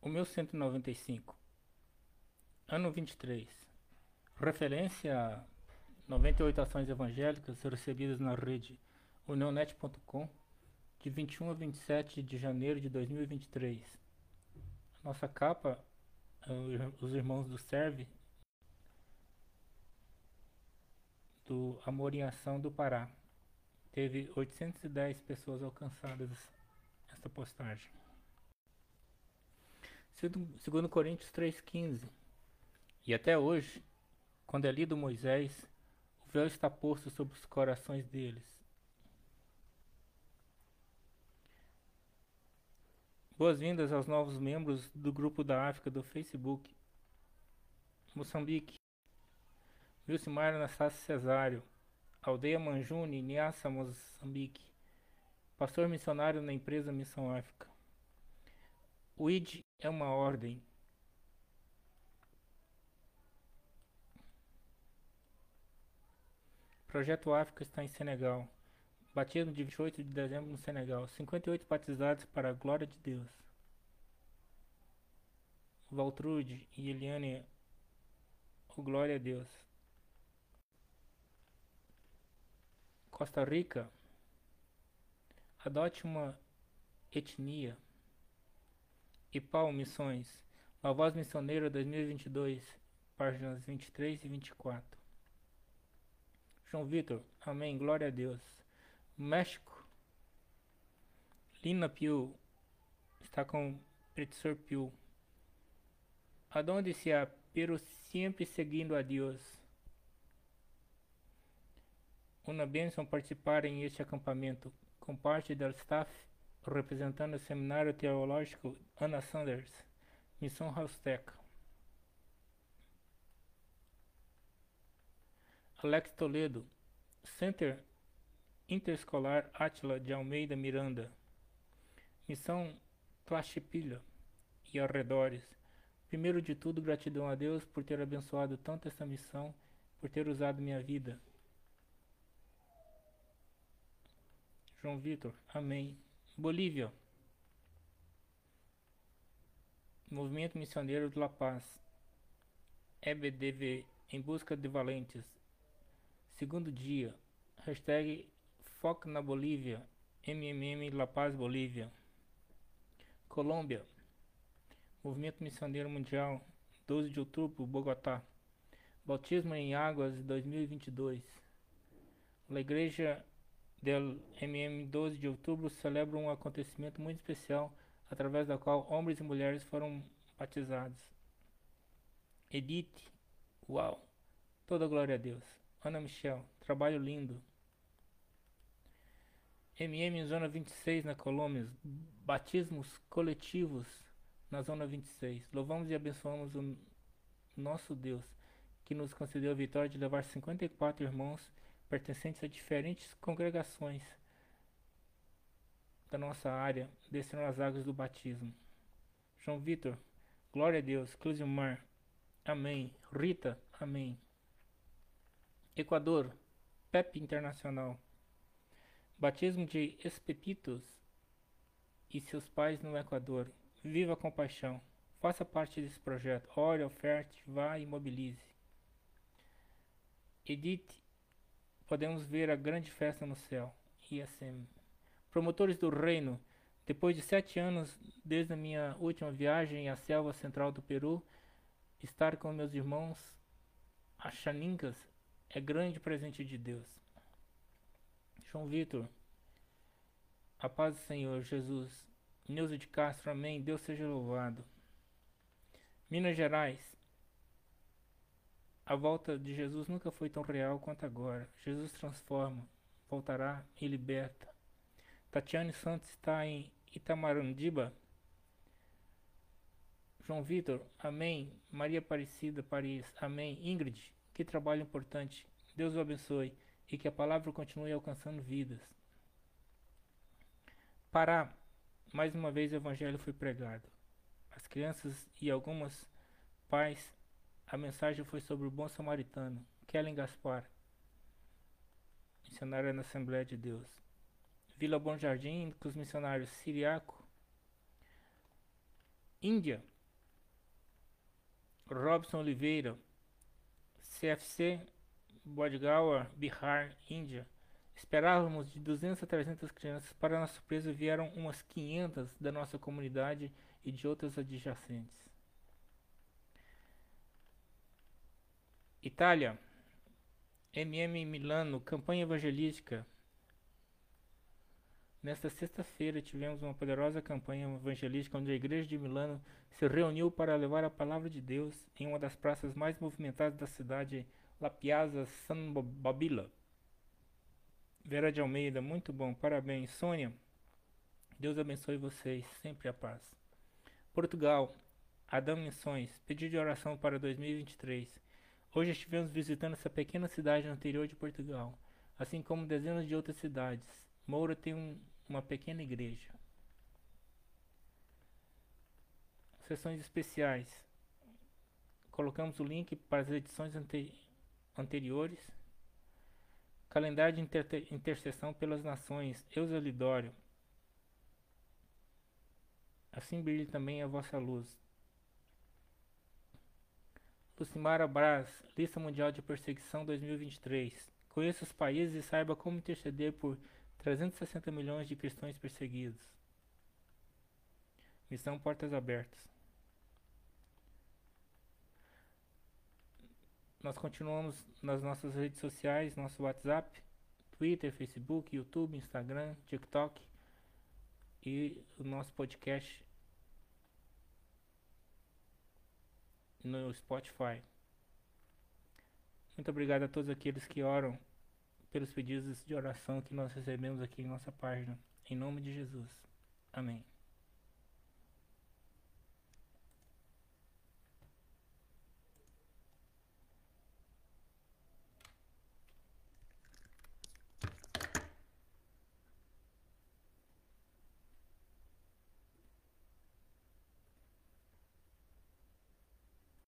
O meu 195, ano 23, referência a 98 ações evangélicas recebidas na rede unionet.com de 21 a 27 de janeiro de 2023. Nossa capa, os irmãos do Serve, do Amor em Ação do Pará. Teve 810 pessoas alcançadas essa postagem. Segundo Coríntios 3,15. E até hoje, quando é lido Moisés, o véu está posto sobre os corações deles. Boas-vindas aos novos membros do grupo da África do Facebook. Moçambique. Wilcimar Anastácio Cesário. Aldeia Manjune, Niassa, Moçambique. Pastor missionário na empresa Missão África. O ID é uma ordem. Projeto África está em Senegal. Batismo de 28 de dezembro no Senegal. 58 batizados para a glória de Deus. Valtrude e Eliane, o glória a Deus. Costa Rica, adote uma etnia. IPAL Missões, A Voz Missioneira 2022, páginas 23 e 24. João Vitor, Amém, Glória a Deus. México, Lina Piu, está com professor Piu. Aonde se há, pero sempre seguindo a Deus. Uma bênção participar em este acampamento, com parte do staff representando o Seminário Teológico Ana Sanders, Missão Haustec. Alex Toledo, Center Interescolar Átila de Almeida Miranda, Missão Tlaxipilha e arredores. Primeiro de tudo, gratidão a Deus por ter abençoado tanto essa missão, por ter usado minha vida. João Vitor, amém. Bolívia. Movimento Missioneiro de La Paz. EBDV em busca de valentes. Segundo dia. Hashtag Foca na Bolívia. MMM La Paz Bolívia. Colômbia. Movimento Missioneiro Mundial. 12 de outubro, Bogotá. Bautismo em Águas 2022. A Igreja del MM 12 de outubro celebra um acontecimento muito especial através da qual homens e mulheres foram batizados. Edith, uau, toda glória a Deus. Ana Michel, trabalho lindo. MM Zona 26 na Colômbia, batismos coletivos na Zona 26. Louvamos e abençoamos o nosso Deus, que nos concedeu a vitória de levar 54 irmãos pertencentes a diferentes congregações da nossa área desceram as águas do batismo. João Vitor, glória a Deus. Clusimar, amém. Rita, amém. Equador, PEP Internacional. Batismo de Espepitos e seus pais no Equador. Viva a compaixão. Faça parte desse projeto. Ore, oferte, vá e mobilize. Edith podemos ver a grande festa no céu. ISM. Promotores do reino, depois de sete anos desde a minha última viagem à selva central do Peru, estar com meus irmãos Achaninkas é grande presente de Deus. João Vitor, a paz do Senhor Jesus. Neuza de Castro, amém. Deus seja louvado. Minas Gerais, a volta de Jesus nunca foi tão real quanto agora. Jesus transforma, voltará e liberta. Tatiane Santos está em Itamarandiba. João Vitor, amém. Maria Aparecida, Paris, amém. Ingrid, que trabalho importante. Deus o abençoe e que a palavra continue alcançando vidas. Pará, mais uma vez o evangelho foi pregado. As crianças e algumas pais a mensagem foi sobre o bom samaritano, Kellen Gaspar, missionária na Assembleia de Deus. Vila Bom Jardim, com os missionários Siriaco, Índia. Robson Oliveira, CFC, Bodgaur, Bihar, Índia. Esperávamos de 200 a 300 crianças. Para nossa surpresa, vieram umas 500 da nossa comunidade e de outras adjacentes. Itália. MM Milano, campanha evangelística. Nesta sexta-feira tivemos uma poderosa campanha evangelística onde a igreja de Milano se reuniu para levar a palavra de Deus em uma das praças mais movimentadas da cidade, La Piazza San Babila. Vera de Almeida, muito bom, parabéns. Sônia, Deus abençoe vocês, sempre a paz. Portugal, Adão Missões, pedido de oração para 2023. Hoje estivemos visitando essa pequena cidade no interior de Portugal, assim como dezenas de outras cidades. Moura tem um, uma pequena igreja. Sessões especiais. Colocamos o link para as edições ante anteriores. Calendário de inter intercessão pelas nações. Eusa Lidório. Assim brilhe também a vossa luz. Lucimara Braz, Lista Mundial de Perseguição 2023. Conheça os países e saiba como interceder por 360 milhões de cristãos perseguidos. Missão Portas Abertas. Nós continuamos nas nossas redes sociais, nosso WhatsApp, Twitter, Facebook, YouTube, Instagram, TikTok e o nosso podcast no Spotify. Muito obrigado a todos aqueles que oram pelos pedidos de oração que nós recebemos aqui em nossa página. Em nome de Jesus. Amém.